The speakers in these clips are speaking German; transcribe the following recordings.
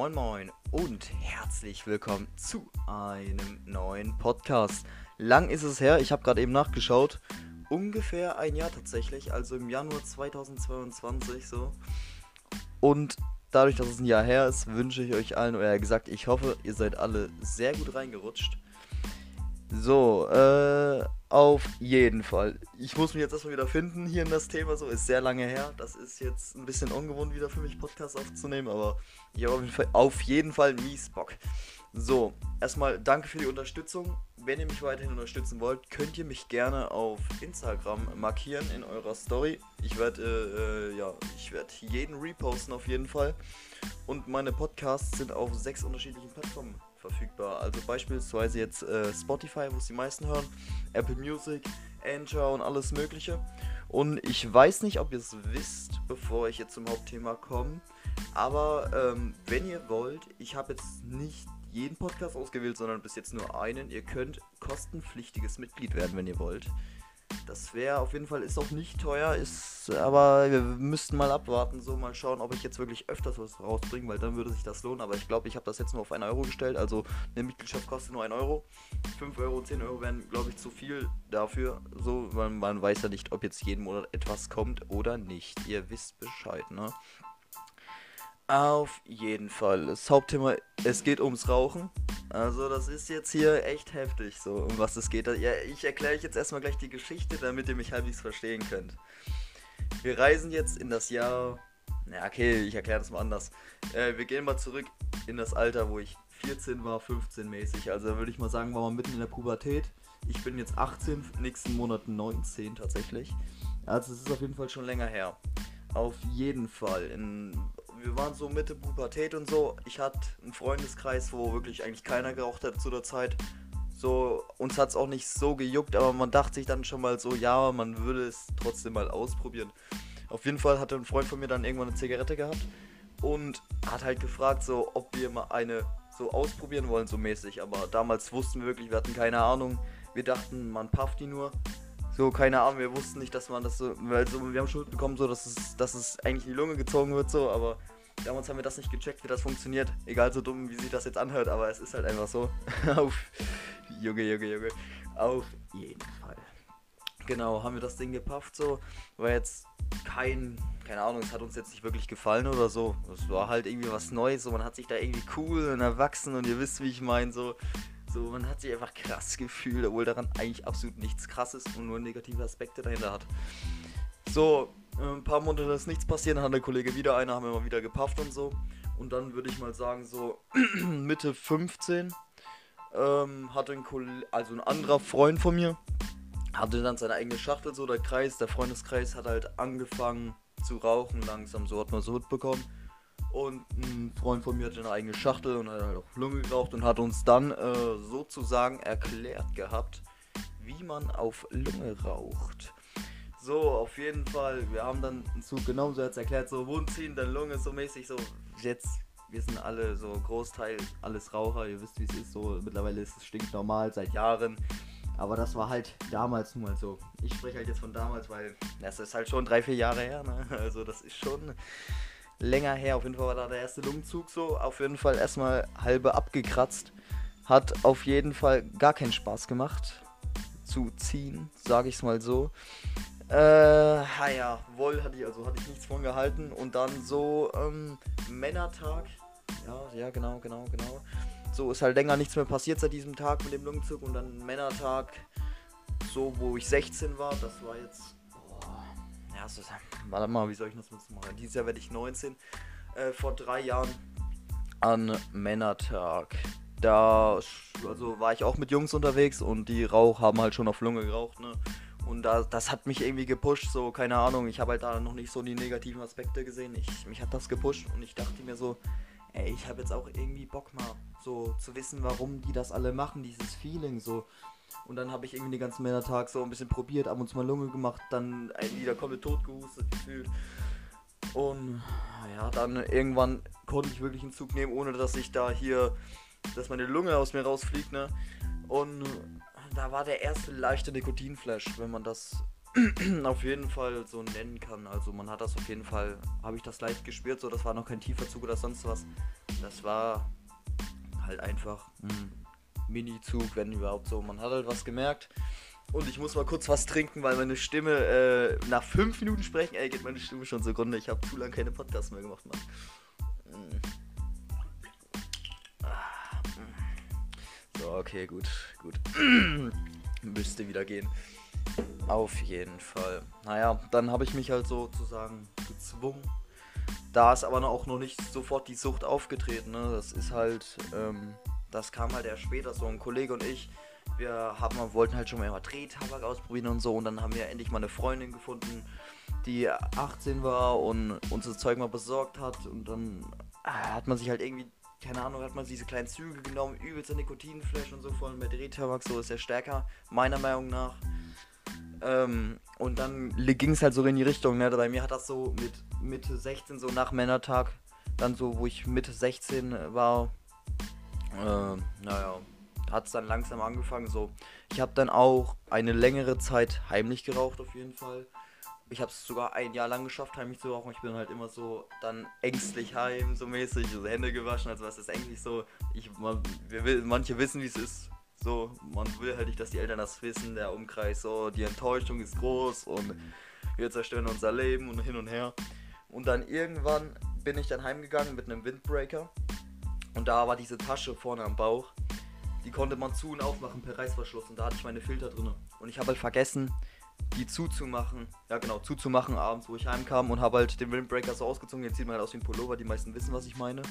moin moin und herzlich willkommen zu einem neuen Podcast. Lang ist es her, ich habe gerade eben nachgeschaut. Ungefähr ein Jahr tatsächlich, also im Januar 2022 so. Und dadurch, dass es ein Jahr her ist, wünsche ich euch allen, oder gesagt, ich hoffe, ihr seid alle sehr gut reingerutscht. So, äh, auf jeden Fall. Ich muss mich jetzt erstmal wieder finden hier in das Thema. So ist sehr lange her. Das ist jetzt ein bisschen ungewohnt wieder für mich, Podcasts aufzunehmen, aber ich habe auf jeden Fall, mies Bock. So, erstmal danke für die Unterstützung. Wenn ihr mich weiterhin unterstützen wollt, könnt ihr mich gerne auf Instagram markieren in eurer Story. Ich werde äh, ja, ich werde jeden reposten auf jeden Fall. Und meine Podcasts sind auf sechs unterschiedlichen Plattformen verfügbar. Also beispielsweise jetzt äh, Spotify, wo es die meisten hören, Apple Music, Anchor und alles Mögliche. Und ich weiß nicht, ob ihr es wisst, bevor ich jetzt zum Hauptthema komme. Aber ähm, wenn ihr wollt, ich habe jetzt nicht jeden Podcast ausgewählt, sondern bis jetzt nur einen. Ihr könnt kostenpflichtiges Mitglied werden, wenn ihr wollt. Das wäre auf jeden Fall, ist auch nicht teuer, ist, aber wir müssten mal abwarten, so mal schauen, ob ich jetzt wirklich öfters was rausbringe, weil dann würde sich das lohnen. Aber ich glaube, ich habe das jetzt nur auf 1 Euro gestellt, also eine Mitgliedschaft kostet nur 1 Euro. 5 Euro, 10 Euro wären, glaube ich, zu viel dafür, so, weil man weiß ja nicht, ob jetzt jeden Monat etwas kommt oder nicht. Ihr wisst Bescheid, ne? Auf jeden Fall. Das Hauptthema, es geht ums Rauchen. Also das ist jetzt hier echt heftig, so um was es geht. Ja, ich erkläre euch jetzt erstmal gleich die Geschichte, damit ihr mich halbwegs verstehen könnt. Wir reisen jetzt in das Jahr. Na okay, ich erkläre das mal anders. Äh, wir gehen mal zurück in das Alter, wo ich 14 war, 15 mäßig. Also würde ich mal sagen, war man mitten in der Pubertät. Ich bin jetzt 18, nächsten Monat 19 tatsächlich. Also es ist auf jeden Fall schon länger her. Auf jeden Fall. In wir waren so Mitte Pubertät und so. Ich hatte einen Freundeskreis, wo wirklich eigentlich keiner geraucht hat zu der Zeit. So, uns hat es auch nicht so gejuckt, aber man dachte sich dann schon mal so, ja, man würde es trotzdem mal ausprobieren. Auf jeden Fall hatte ein Freund von mir dann irgendwann eine Zigarette gehabt und hat halt gefragt, so, ob wir mal eine so ausprobieren wollen, so mäßig. Aber damals wussten wir wirklich, wir hatten keine Ahnung. Wir dachten, man pafft die nur. So, keine Ahnung, wir wussten nicht, dass man das so. Also, wir haben schon bekommen, so, dass es, dass es eigentlich in die Lunge gezogen wird, so, aber damals haben wir das nicht gecheckt, wie das funktioniert. Egal so dumm, wie sich das jetzt anhört, aber es ist halt einfach so. Auf. Junge, Junge, Junge. Auf jeden Fall. Genau, haben wir das Ding gepafft, so. War jetzt kein. Keine Ahnung, es hat uns jetzt nicht wirklich gefallen oder so. Es war halt irgendwie was Neues, so man hat sich da irgendwie cool und erwachsen und ihr wisst, wie ich meine, so so, man hat sich einfach krass gefühlt, obwohl daran eigentlich absolut nichts krasses und nur negative Aspekte dahinter hat. So, ein paar Monate ist nichts passiert, dann hat der Kollege wieder eine, haben wir mal wieder gepafft und so. Und dann würde ich mal sagen, so Mitte 15 ähm, hatte ein Kollege, also ein anderer Freund von mir, hatte dann seine eigene Schachtel, so der Kreis, der Freundeskreis hat halt angefangen zu rauchen langsam, so hat man so mitbekommen. Und ein Freund von mir hatte eine eigene Schachtel und hat halt auch Lunge geraucht und hat uns dann äh, sozusagen erklärt gehabt, wie man auf Lunge raucht. So, auf jeden Fall, wir haben dann so genau so jetzt erklärt, so Wundziehen, dann Lunge, so mäßig, so jetzt, wir sind alle so Großteil, alles Raucher, ihr wisst wie es ist, so mittlerweile ist es stinknormal, seit Jahren. Aber das war halt damals nun mal so. Ich spreche halt jetzt von damals, weil das ist halt schon drei, vier Jahre her, ne? Also das ist schon länger her. Auf jeden Fall war da der erste Lungenzug so. Auf jeden Fall erstmal halbe abgekratzt. Hat auf jeden Fall gar keinen Spaß gemacht zu ziehen, sage ich es mal so. Äh, ja, Woll hatte ich, also hatte ich nichts von gehalten. Und dann so, ähm, Männertag. Ja, ja, genau, genau, genau. So ist halt länger nichts mehr passiert seit diesem Tag mit dem Lungenzug. Und dann Männertag, so wo ich 16 war, das war jetzt ja, so, warte mal, wie soll ich das machen? Dieses Jahr werde ich 19. Äh, vor drei Jahren an Männertag. Da also war ich auch mit Jungs unterwegs und die Rauch haben halt schon auf Lunge geraucht, ne? Und da, das hat mich irgendwie gepusht, so, keine Ahnung, ich habe halt da noch nicht so die negativen Aspekte gesehen. Ich, mich hat das gepusht und ich dachte mir so, ey, ich habe jetzt auch irgendwie Bock mal so zu wissen, warum die das alle machen, dieses Feeling so. Und dann habe ich irgendwie den ganzen Männertag so ein bisschen probiert, ab und zu mal Lunge gemacht, dann wieder komplett tot gehustet gefühlt. Und ja, dann irgendwann konnte ich wirklich einen Zug nehmen, ohne dass ich da hier, dass meine Lunge aus mir rausfliegt, ne? Und da war der erste leichte Nikotinflash, wenn man das auf jeden Fall so nennen kann. Also man hat das auf jeden Fall, habe ich das leicht gespürt, so das war noch kein tiefer Zug oder sonst was. Das war halt einfach ein Mini-Zug, wenn überhaupt so. Man hat halt was gemerkt. Und ich muss mal kurz was trinken, weil meine Stimme äh, nach fünf Minuten sprechen, ey, geht meine Stimme schon zugrunde. Ich habe zu lange keine Podcasts mehr gemacht, Mann. Okay, gut, gut. Müsste wieder gehen. Auf jeden Fall. Naja, dann habe ich mich halt sozusagen gezwungen. Da ist aber auch noch nicht sofort die Sucht aufgetreten. Ne? Das ist halt, ähm, das kam halt erst später. So ein Kollege und ich, wir haben, wollten halt schon mal Drehtabak ausprobieren und so. Und dann haben wir endlich mal eine Freundin gefunden, die 18 war und uns das Zeug mal besorgt hat. Und dann äh, hat man sich halt irgendwie keine Ahnung, hat man diese kleinen Züge genommen, übelster Nikotinflash und so voll mit Drehtabak, so ist er stärker, meiner Meinung nach. Ähm, und dann ging es halt so in die Richtung, ne? Bei mir hat das so mit Mitte 16, so nach Männertag, dann so, wo ich Mitte 16 war, äh, naja, hat es dann langsam angefangen. So, ich habe dann auch eine längere Zeit heimlich geraucht auf jeden Fall. Ich habe es sogar ein Jahr lang geschafft, heimlich zu rauchen. Ich bin halt immer so dann ängstlich heim, so mäßig, so Hände gewaschen. Also was ist eigentlich so? Ich, man, wir, manche wissen, wie es ist, so, man will halt nicht, dass die Eltern das wissen, der Umkreis, so, die Enttäuschung ist groß und wir zerstören unser Leben und hin und her. Und dann irgendwann bin ich dann heimgegangen mit einem Windbreaker und da war diese Tasche vorne am Bauch. Die konnte man zu- und aufmachen per Reißverschluss und da hatte ich meine Filter drin. Und ich habe halt vergessen, die zuzumachen. Ja, genau, zuzumachen abends, wo ich heimkam und habe halt den Windbreaker so ausgezogen. Jetzt sieht man halt aus wie ein Pullover, die meisten wissen, was ich meine.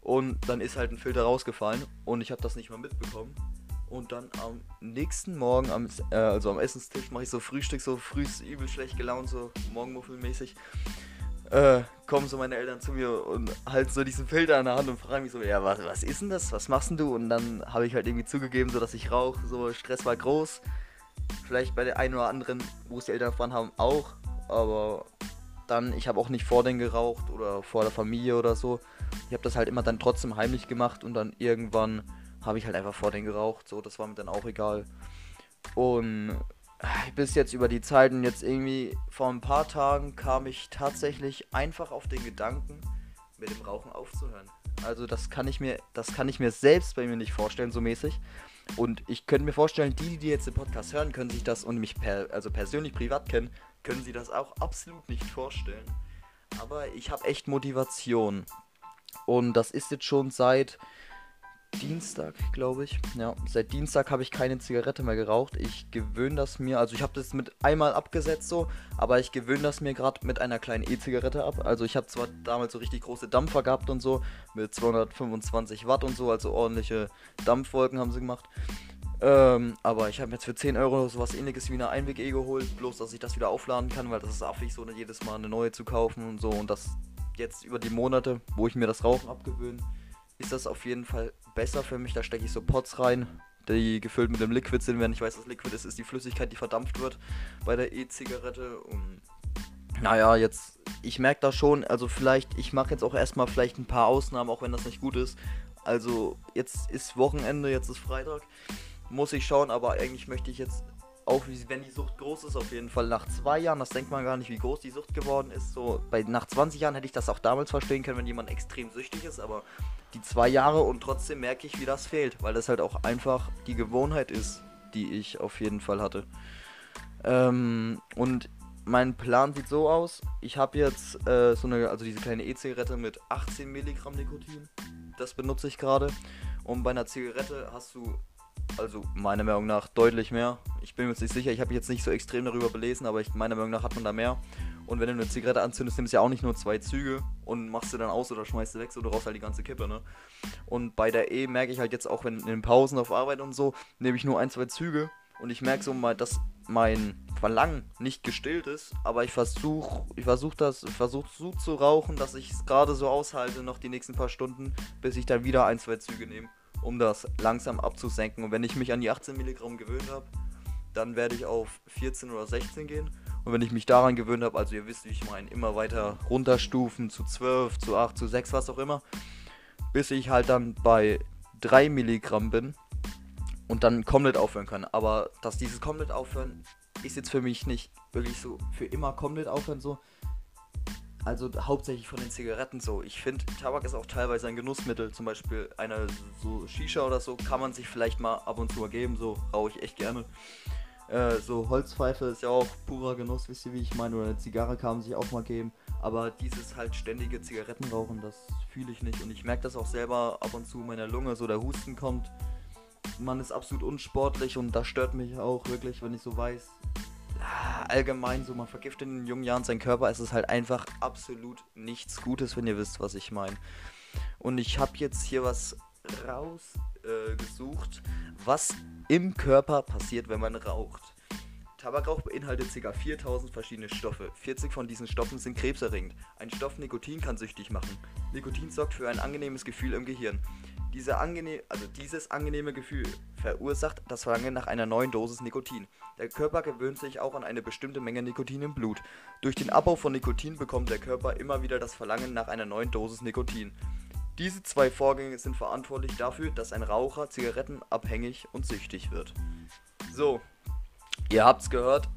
Und dann ist halt ein Filter rausgefallen und ich habe das nicht mal mitbekommen. Und dann am nächsten Morgen, am, äh, also am Essenstisch, mache ich so Frühstück, so früh übel schlecht gelaunt, so Morgenmuffelmäßig. Äh, kommen so meine Eltern zu mir und halten so diesen Filter in der Hand und fragen mich so, ja, was, was ist denn das? Was machst denn du? Und dann habe ich halt irgendwie zugegeben, so dass ich rauche, so Stress war groß. Vielleicht bei der einen oder anderen, wo es die Eltern erfahren haben, auch. Aber dann, ich habe auch nicht vor denen geraucht oder vor der Familie oder so. Ich habe das halt immer dann trotzdem heimlich gemacht und dann irgendwann habe ich halt einfach vor den geraucht. So, das war mir dann auch egal. Und äh, bis jetzt über die Zeiten, jetzt irgendwie vor ein paar Tagen kam ich tatsächlich einfach auf den Gedanken, mit dem Rauchen aufzuhören. Also das kann ich mir, das kann ich mir selbst bei mir nicht vorstellen, so mäßig. Und ich könnte mir vorstellen, die, die jetzt den Podcast hören, können sich das und mich per, also persönlich privat kennen, können sie das auch absolut nicht vorstellen. Aber ich habe echt Motivation. Und das ist jetzt schon seit Dienstag, glaube ich. Ja, seit Dienstag habe ich keine Zigarette mehr geraucht. Ich gewöhne das mir, also ich habe das mit einmal abgesetzt so, aber ich gewöhne das mir gerade mit einer kleinen E-Zigarette ab. Also ich habe zwar damals so richtig große Dampfer gehabt und so, mit 225 Watt und so, also ordentliche Dampfwolken haben sie gemacht. Ähm, aber ich habe jetzt für 10 Euro sowas ähnliches wie eine Einweg-E geholt, bloß dass ich das wieder aufladen kann, weil das ist affig so, jedes Mal eine neue zu kaufen und so. Und das jetzt über die Monate, wo ich mir das Rauchen abgewöhne, ist das auf jeden Fall besser für mich. Da stecke ich so Pots rein, die gefüllt mit dem Liquid sind. Wenn ich weiß, was Liquid ist, ist die Flüssigkeit, die verdampft wird bei der E-Zigarette. Und naja, jetzt, ich merke da schon, also vielleicht, ich mache jetzt auch erstmal vielleicht ein paar Ausnahmen, auch wenn das nicht gut ist. Also jetzt ist Wochenende, jetzt ist Freitag. Muss ich schauen, aber eigentlich möchte ich jetzt auch wenn die Sucht groß ist, auf jeden Fall nach zwei Jahren, das denkt man gar nicht, wie groß die Sucht geworden ist. So, bei nach 20 Jahren hätte ich das auch damals verstehen können, wenn jemand extrem süchtig ist, aber die zwei Jahre und trotzdem merke ich, wie das fehlt, weil das halt auch einfach die Gewohnheit ist, die ich auf jeden Fall hatte. Ähm, und mein Plan sieht so aus: Ich habe jetzt äh, so eine, also diese kleine E-Zigarette mit 18 Milligramm Nikotin. Das benutze ich gerade. Und bei einer Zigarette hast du also meiner Meinung nach deutlich mehr. Ich bin mir jetzt nicht sicher, ich habe mich jetzt nicht so extrem darüber belesen, aber ich, meiner Meinung nach hat man da mehr. Und wenn du eine Zigarette anzündest, nimmst du ja auch nicht nur zwei Züge und machst sie dann aus oder schmeißt sie weg, so du rauchst halt die ganze Kippe, ne? Und bei der E merke ich halt jetzt auch, wenn in den Pausen auf Arbeit und so, nehme ich nur ein, zwei Züge und ich merke so mal, dass mein Verlangen nicht gestillt ist, aber ich versuche, ich versuche das, versuche so zu rauchen, dass ich es gerade so aushalte, noch die nächsten paar Stunden, bis ich dann wieder ein, zwei Züge nehme um das langsam abzusenken. Und wenn ich mich an die 18 Milligramm gewöhnt habe, dann werde ich auf 14 oder 16 gehen. Und wenn ich mich daran gewöhnt habe, also ihr wisst, wie ich meine, immer weiter runterstufen zu 12, zu 8, zu 6, was auch immer, bis ich halt dann bei 3 Milligramm bin und dann komplett aufhören kann. Aber dass dieses komplett aufhören ist jetzt für mich nicht wirklich so für immer komplett aufhören so. Also hauptsächlich von den Zigaretten so. Ich finde, Tabak ist auch teilweise ein Genussmittel. Zum Beispiel eine so Shisha oder so kann man sich vielleicht mal ab und zu ergeben. So rauche ich echt gerne. Äh, so Holzpfeife ist ja auch purer Genuss, wisst ihr, wie ich meine. Oder eine Zigarre kann man sich auch mal geben. Aber dieses halt ständige Zigarettenrauchen, das fühle ich nicht. Und ich merke das auch selber ab und zu in meiner Lunge, so der Husten kommt. Man ist absolut unsportlich und das stört mich auch wirklich, wenn ich so weiß, allgemein so, man vergiftet in jungen Jahren seinen Körper. Es ist halt einfach absolut nichts Gutes, wenn ihr wisst, was ich meine. Und ich habe jetzt hier was rausgesucht, äh, was im Körper passiert, wenn man raucht. Tabakrauch beinhaltet ca. 4000 verschiedene Stoffe. 40 von diesen Stoffen sind krebserregend. Ein Stoff Nikotin kann süchtig machen. Nikotin sorgt für ein angenehmes Gefühl im Gehirn. Diese angenehm, also dieses angenehme Gefühl verursacht das Verlangen nach einer neuen Dosis Nikotin. Der Körper gewöhnt sich auch an eine bestimmte Menge Nikotin im Blut. Durch den Abbau von Nikotin bekommt der Körper immer wieder das Verlangen nach einer neuen Dosis Nikotin. Diese zwei Vorgänge sind verantwortlich dafür, dass ein Raucher zigarettenabhängig und süchtig wird. So, ihr habt's gehört,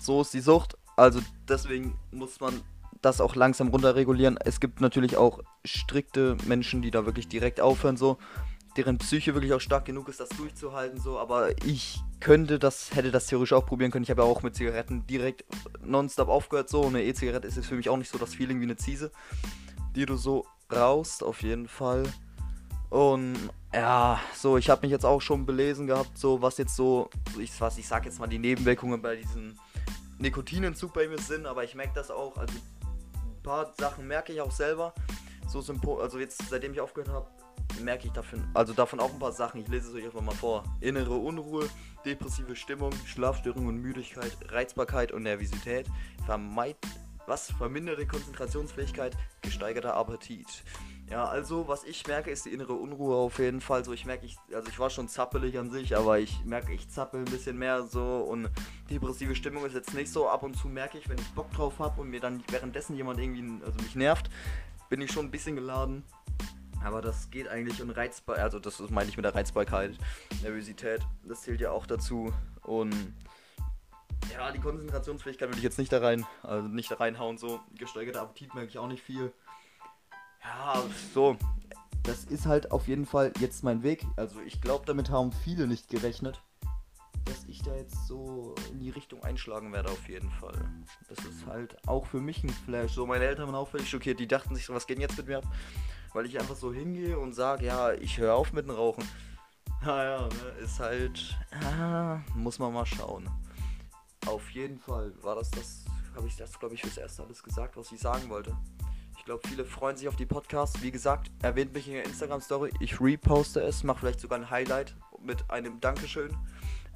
so ist die Sucht. Also deswegen muss man das auch langsam runterregulieren. Es gibt natürlich auch strikte Menschen, die da wirklich direkt aufhören, so, deren Psyche wirklich auch stark genug ist, das durchzuhalten, so, aber ich könnte das, hätte das theoretisch auch probieren können. Ich habe ja auch mit Zigaretten direkt nonstop aufgehört, so. Eine E-Zigarette ist jetzt für mich auch nicht so das Feeling wie eine Ziese, die du so raust, auf jeden Fall. Und ja, so, ich habe mich jetzt auch schon belesen gehabt, so was jetzt so, ich, was ich sag jetzt mal die Nebenwirkungen bei diesem Nikotinentzug bei mir sind, aber ich merke das auch, also ein paar Sachen merke ich auch selber. So Symptom, also jetzt seitdem ich aufgehört habe, merke ich davon, also davon auch ein paar Sachen. Ich lese es euch einfach mal vor. Innere Unruhe, depressive Stimmung, Schlafstörungen und Müdigkeit, Reizbarkeit und Nervosität, Vermeid, was verminderte Konzentrationsfähigkeit, gesteigerter Appetit. Ja, also was ich merke, ist die innere Unruhe auf jeden Fall. So, ich merke, ich, also ich war schon zappelig an sich, aber ich merke, ich zappel ein bisschen mehr so und depressive Stimmung ist jetzt nicht so. Ab und zu merke ich, wenn ich Bock drauf habe und mir dann währenddessen jemand irgendwie, also mich nervt, bin ich schon ein bisschen geladen. Aber das geht eigentlich und reizbar, also das meine ich mit der Reizbarkeit, Nervosität, das zählt ja auch dazu und ja, die Konzentrationsfähigkeit würde ich jetzt nicht da rein, also nicht da reinhauen, so gesteigerter Appetit merke ich auch nicht viel. Ja, so. Das ist halt auf jeden Fall jetzt mein Weg. Also ich glaube, damit haben viele nicht gerechnet, dass ich da jetzt so in die Richtung einschlagen werde auf jeden Fall. Das ist halt auch für mich ein Flash. So, meine Eltern waren auch völlig schockiert. Die dachten sich was geht jetzt mit mir ab? Weil ich einfach so hingehe und sage, ja, ich höre auf mit dem Rauchen. Naja, ne, ist halt, ah, muss man mal schauen. Auf jeden Fall war das das, habe ich das, glaube ich, fürs erste alles gesagt, was ich sagen wollte. Ich glaube, viele freuen sich auf die Podcasts. Wie gesagt, erwähnt mich in der Instagram-Story. Ich reposte es, mache vielleicht sogar ein Highlight mit einem Dankeschön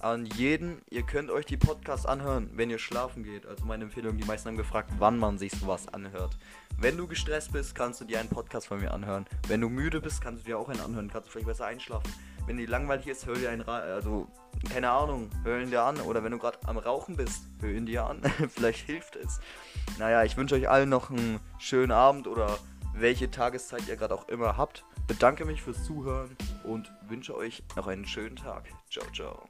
an jeden. Ihr könnt euch die Podcasts anhören, wenn ihr schlafen geht. Also meine Empfehlung, die meisten haben gefragt, wann man sich sowas anhört. Wenn du gestresst bist, kannst du dir einen Podcast von mir anhören. Wenn du müde bist, kannst du dir auch einen anhören. Kannst du vielleicht besser einschlafen. Wenn dir langweilig ist, hör dir einen, also keine Ahnung, hör ihn dir an. Oder wenn du gerade am Rauchen bist, hör ihn dir an. vielleicht hilft es. Naja, ich wünsche euch allen noch einen schönen Abend oder welche Tageszeit ihr gerade auch immer habt. Bedanke mich fürs Zuhören und wünsche euch noch einen schönen Tag. Ciao, ciao.